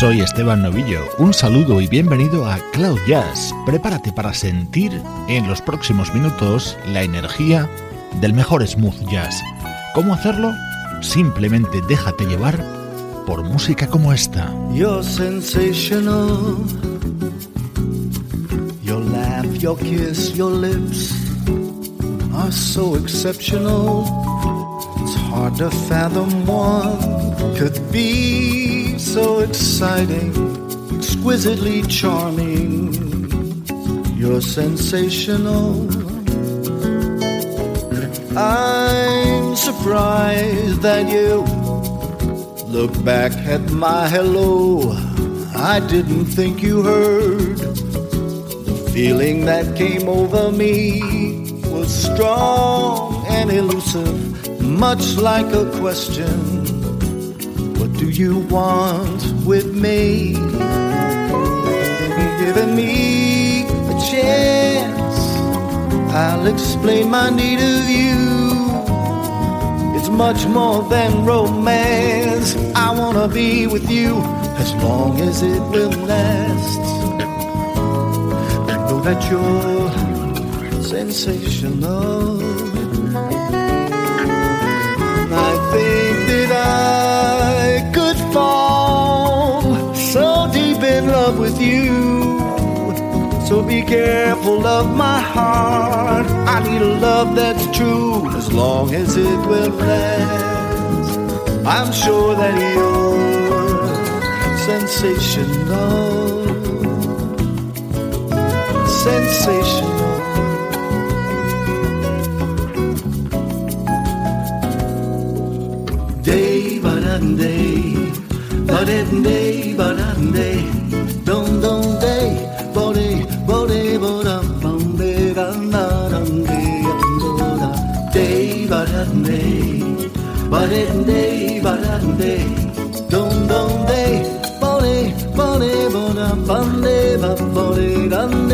Soy Esteban Novillo. Un saludo y bienvenido a Cloud Jazz. Prepárate para sentir en los próximos minutos la energía del mejor smooth jazz. ¿Cómo hacerlo? Simplemente déjate llevar por música como esta. It's hard to fathom one could be so exciting, exquisitely charming. You're sensational. I'm surprised that you look back at my hello. I didn't think you heard. The feeling that came over me was strong and elusive, much like a question. What do you want with me? Giving me a chance, I'll explain my need of you. It's much more than romance. I wanna be with you as long as it will last. I know that you're sensational. Think that I could fall so deep in love with you. So be careful of my heart. I need a love that's true as long as it will last. I'm sure that you're sensational. Sensational. Day ba dun day, ba dun day, ba dun day, dum dum day, bo day, bo day, bo dum bum day, dum da dum day, do da. Day ba dun day, ba dun day, dun day, dum dum day, bo day, bo day, bo dum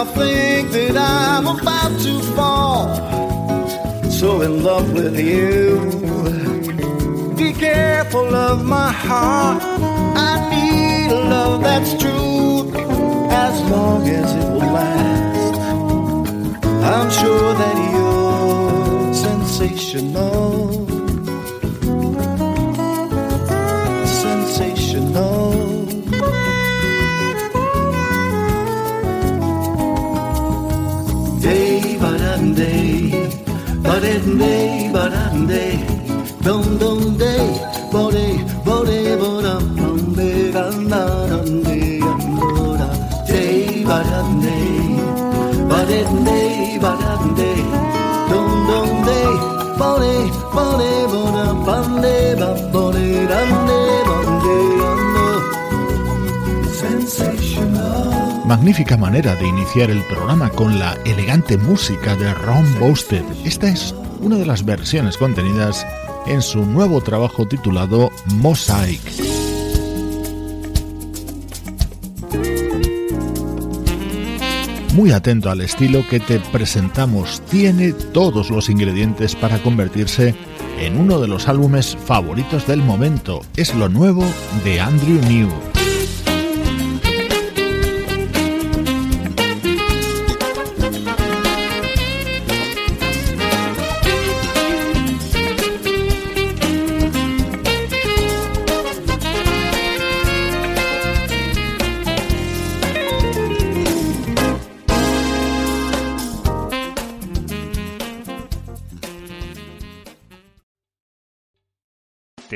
I think that I'm about to fall so in love with you. Be careful of my heart. I need a love that's true as long as it will last. I'm sure that you're sensational. grande, don don de, bore, bore, bora, bombe, ganda, grande, andora, te barande, barende, barande, don don de, bore, bore, bora, bande, bore, grande, bande, ando, sensational. Magnífica manera de iniciar el programa con la elegante música de Ron Boasted. Esta es una de las versiones contenidas en su nuevo trabajo titulado Mosaic. Muy atento al estilo que te presentamos, tiene todos los ingredientes para convertirse en uno de los álbumes favoritos del momento. Es lo nuevo de Andrew New.